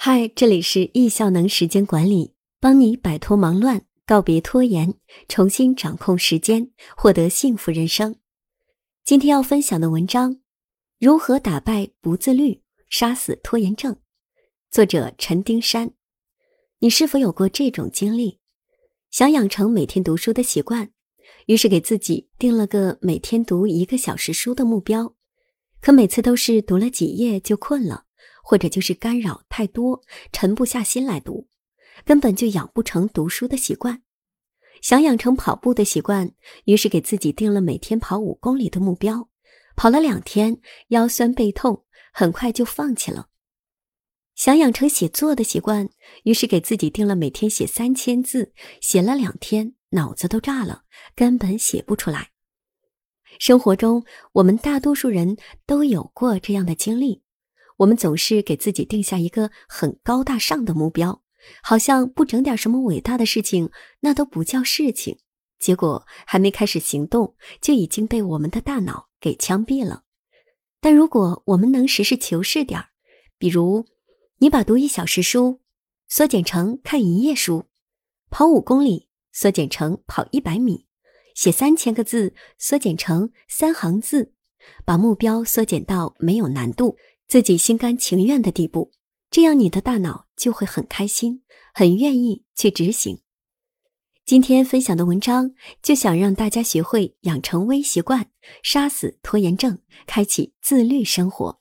嗨，这里是易效能时间管理，帮你摆脱忙乱，告别拖延，重新掌控时间，获得幸福人生。今天要分享的文章：如何打败不自律，杀死拖延症。作者陈丁山。你是否有过这种经历？想养成每天读书的习惯，于是给自己定了个每天读一个小时书的目标，可每次都是读了几页就困了。或者就是干扰太多，沉不下心来读，根本就养不成读书的习惯。想养成跑步的习惯，于是给自己定了每天跑五公里的目标，跑了两天，腰酸背痛，很快就放弃了。想养成写作的习惯，于是给自己定了每天写三千字，写了两天，脑子都炸了，根本写不出来。生活中，我们大多数人都有过这样的经历。我们总是给自己定下一个很高大上的目标，好像不整点什么伟大的事情，那都不叫事情。结果还没开始行动，就已经被我们的大脑给枪毙了。但如果我们能实事求是点儿，比如你把读一小时书缩减成看一页书，跑五公里缩减成跑一百米，写三千个字缩减成三行字，把目标缩减到没有难度。自己心甘情愿的地步，这样你的大脑就会很开心，很愿意去执行。今天分享的文章就想让大家学会养成微习惯，杀死拖延症，开启自律生活。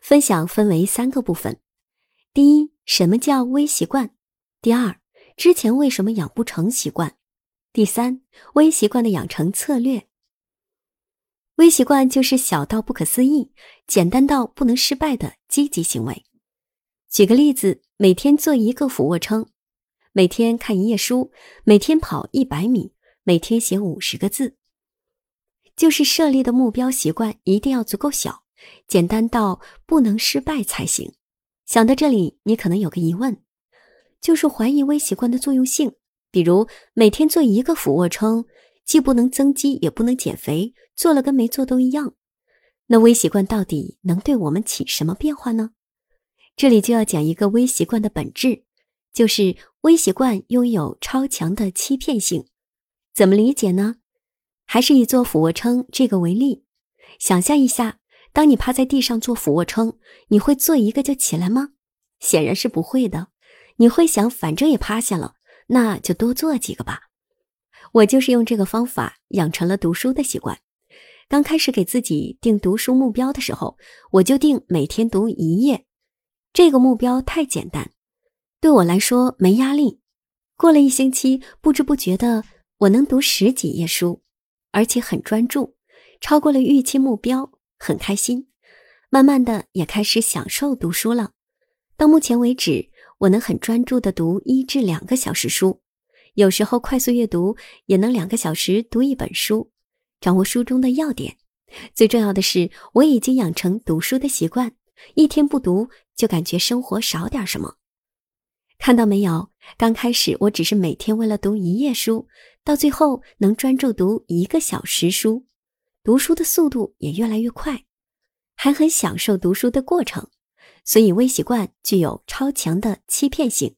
分享分为三个部分：第一，什么叫微习惯；第二，之前为什么养不成习惯；第三，微习惯的养成策略。微习惯就是小到不可思议、简单到不能失败的积极行为。举个例子，每天做一个俯卧撑，每天看一页书，每天跑一百米，每天写五十个字。就是设立的目标习惯一定要足够小，简单到不能失败才行。想到这里，你可能有个疑问，就是怀疑微习惯的作用性。比如每天做一个俯卧撑。既不能增肌，也不能减肥，做了跟没做都一样。那微习惯到底能对我们起什么变化呢？这里就要讲一个微习惯的本质，就是微习惯拥有超强的欺骗性。怎么理解呢？还是以做俯卧撑这个为例，想象一下，当你趴在地上做俯卧撑，你会做一个就起来吗？显然是不会的。你会想，反正也趴下了，那就多做几个吧。我就是用这个方法养成了读书的习惯。刚开始给自己定读书目标的时候，我就定每天读一页。这个目标太简单，对我来说没压力。过了一星期，不知不觉的我能读十几页书，而且很专注，超过了预期目标，很开心。慢慢的也开始享受读书了。到目前为止，我能很专注的读一至两个小时书。有时候快速阅读也能两个小时读一本书，掌握书中的要点。最重要的是，我已经养成读书的习惯，一天不读就感觉生活少点什么。看到没有？刚开始我只是每天为了读一页书，到最后能专注读一个小时书，读书的速度也越来越快，还很享受读书的过程。所以微习惯具有超强的欺骗性。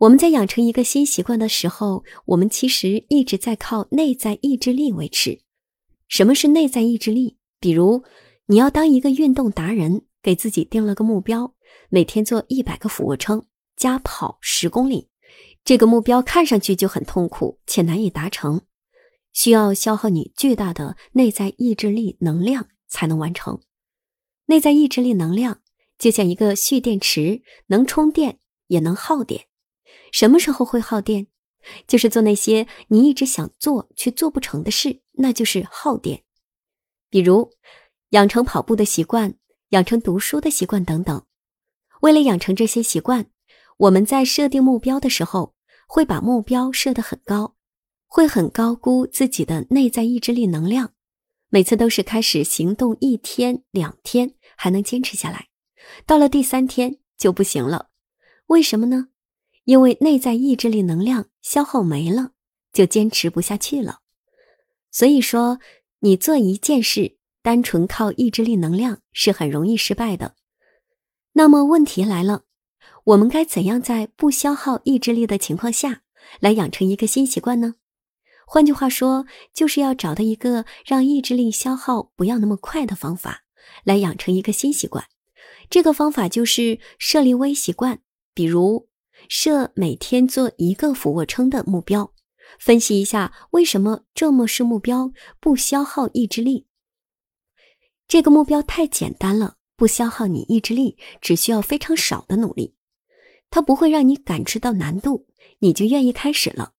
我们在养成一个新习惯的时候，我们其实一直在靠内在意志力维持。什么是内在意志力？比如，你要当一个运动达人，给自己定了个目标，每天做一百个俯卧撑加跑十公里。这个目标看上去就很痛苦且难以达成，需要消耗你巨大的内在意志力能量才能完成。内在意志力能量就像一个蓄电池，能充电也能耗电。什么时候会耗电？就是做那些你一直想做却做不成的事，那就是耗电。比如养成跑步的习惯，养成读书的习惯等等。为了养成这些习惯，我们在设定目标的时候，会把目标设得很高，会很高估自己的内在意志力能量。每次都是开始行动一天两天还能坚持下来，到了第三天就不行了。为什么呢？因为内在意志力能量消耗没了，就坚持不下去了。所以说，你做一件事，单纯靠意志力能量是很容易失败的。那么问题来了，我们该怎样在不消耗意志力的情况下来养成一个新习惯呢？换句话说，就是要找到一个让意志力消耗不要那么快的方法，来养成一个新习惯。这个方法就是设立微习惯，比如设每天做一个俯卧撑的目标。分析一下为什么这么是目标不消耗意志力。这个目标太简单了，不消耗你意志力，只需要非常少的努力，它不会让你感知到难度，你就愿意开始了。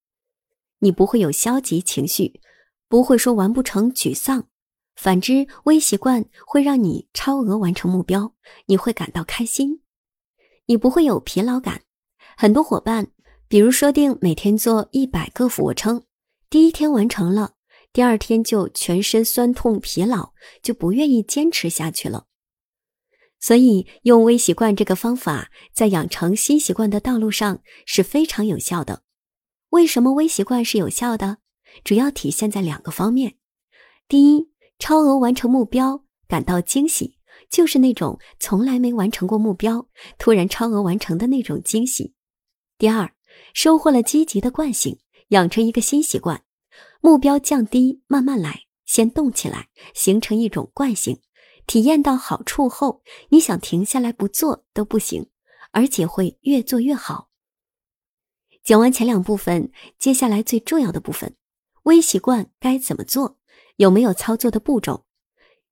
你不会有消极情绪，不会说完不成沮丧。反之，微习惯会让你超额完成目标，你会感到开心。你不会有疲劳感。很多伙伴，比如说定每天做一百个俯卧撑，第一天完成了，第二天就全身酸痛疲劳，就不愿意坚持下去了。所以，用微习惯这个方法，在养成新习惯的道路上是非常有效的。为什么微习惯是有效的？主要体现在两个方面。第一，超额完成目标，感到惊喜，就是那种从来没完成过目标，突然超额完成的那种惊喜。第二，收获了积极的惯性，养成一个新习惯，目标降低，慢慢来，先动起来，形成一种惯性。体验到好处后，你想停下来不做都不行，而且会越做越好。讲完前两部分，接下来最重要的部分，微习惯该怎么做？有没有操作的步骤？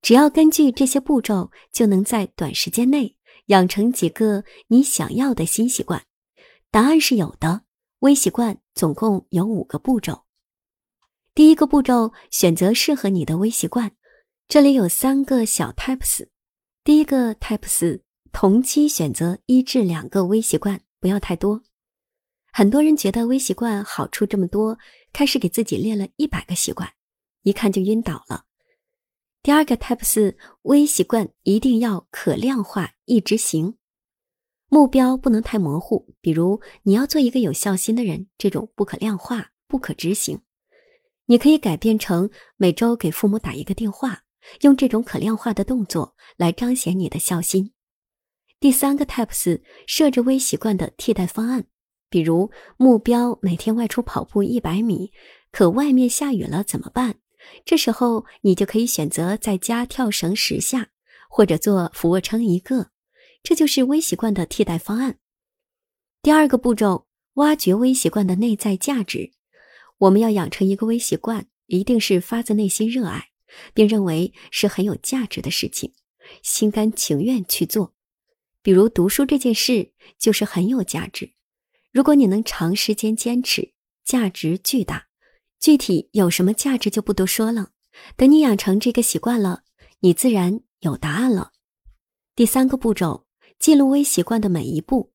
只要根据这些步骤，就能在短时间内养成几个你想要的新习惯。答案是有的。微习惯总共有五个步骤。第一个步骤，选择适合你的微习惯。这里有三个小 tips。第一个 tips，同期选择一至两个微习惯，不要太多。很多人觉得微习惯好处这么多，开始给自己列了一百个习惯，一看就晕倒了。第二个 type 四微习惯一定要可量化、易执行，目标不能太模糊。比如你要做一个有孝心的人，这种不可量化、不可执行，你可以改变成每周给父母打一个电话，用这种可量化的动作来彰显你的孝心。第三个 type 四设置微习惯的替代方案。比如目标每天外出跑步一百米，可外面下雨了怎么办？这时候你就可以选择在家跳绳十下，或者做俯卧撑一个，这就是微习惯的替代方案。第二个步骤，挖掘微习惯的内在价值。我们要养成一个微习惯，一定是发自内心热爱，并认为是很有价值的事情，心甘情愿去做。比如读书这件事，就是很有价值。如果你能长时间坚持，价值巨大。具体有什么价值就不多说了。等你养成这个习惯了，你自然有答案了。第三个步骤，记录微习惯的每一步。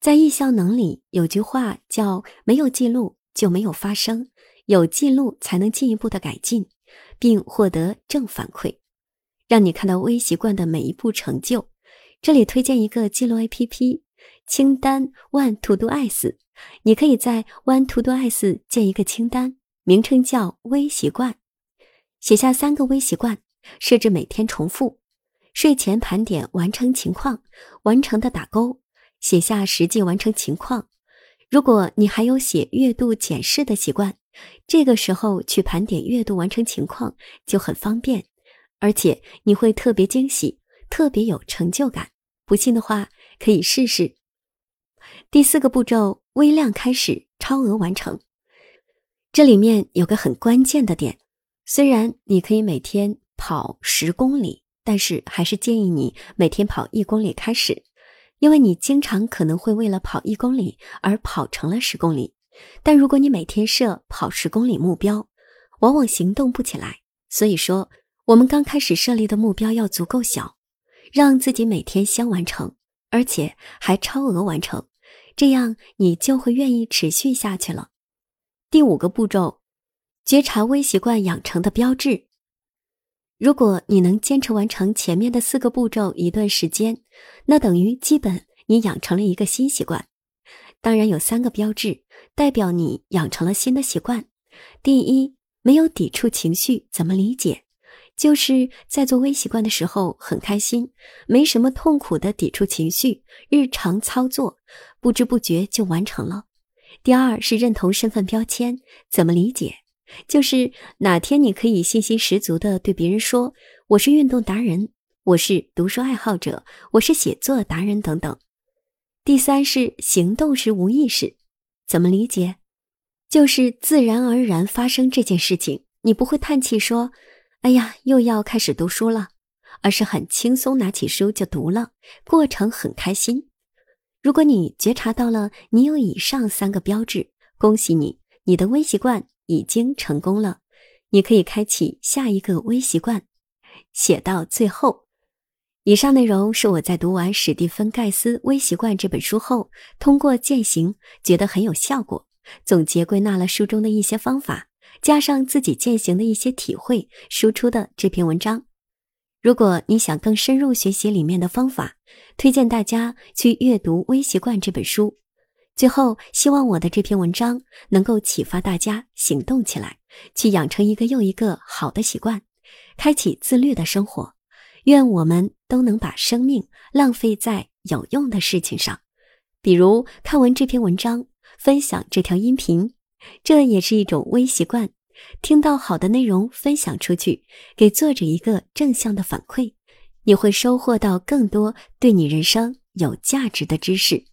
在易效能里有句话叫“没有记录就没有发生，有记录才能进一步的改进，并获得正反馈，让你看到微习惯的每一步成就。”这里推荐一个记录 APP。清单 One To Do S，你可以在 One To Do S 建一个清单，名称叫微习惯，写下三个微习惯，设置每天重复，睡前盘点完成情况，完成的打勾，写下实际完成情况。如果你还有写月度检视的习惯，这个时候去盘点月度完成情况就很方便，而且你会特别惊喜，特别有成就感。不信的话，可以试试。第四个步骤，微量开始，超额完成。这里面有个很关键的点，虽然你可以每天跑十公里，但是还是建议你每天跑一公里开始，因为你经常可能会为了跑一公里而跑成了十公里。但如果你每天设跑十公里目标，往往行动不起来。所以说，我们刚开始设立的目标要足够小，让自己每天先完成，而且还超额完成。这样你就会愿意持续下去了。第五个步骤，觉察微习惯养成的标志。如果你能坚持完成前面的四个步骤一段时间，那等于基本你养成了一个新习惯。当然有三个标志代表你养成了新的习惯。第一，没有抵触情绪，怎么理解？就是在做微习惯的时候很开心，没什么痛苦的抵触情绪，日常操作不知不觉就完成了。第二是认同身份标签，怎么理解？就是哪天你可以信心十足的对别人说：“我是运动达人，我是读书爱好者，我是写作达人等等。”第三是行动时无意识，怎么理解？就是自然而然发生这件事情，你不会叹气说：“哎呀，又要开始读书了”，而是很轻松拿起书就读了，过程很开心。如果你觉察到了你有以上三个标志，恭喜你，你的微习惯。已经成功了，你可以开启下一个微习惯，写到最后。以上内容是我在读完史蒂芬·盖斯《微习惯》这本书后，通过践行觉得很有效果，总结归纳了书中的一些方法，加上自己践行的一些体会，输出的这篇文章。如果你想更深入学习里面的方法，推荐大家去阅读《微习惯》这本书。最后，希望我的这篇文章能够启发大家行动起来，去养成一个又一个好的习惯，开启自律的生活。愿我们都能把生命浪费在有用的事情上，比如看完这篇文章，分享这条音频，这也是一种微习惯。听到好的内容，分享出去，给作者一个正向的反馈，你会收获到更多对你人生有价值的知识。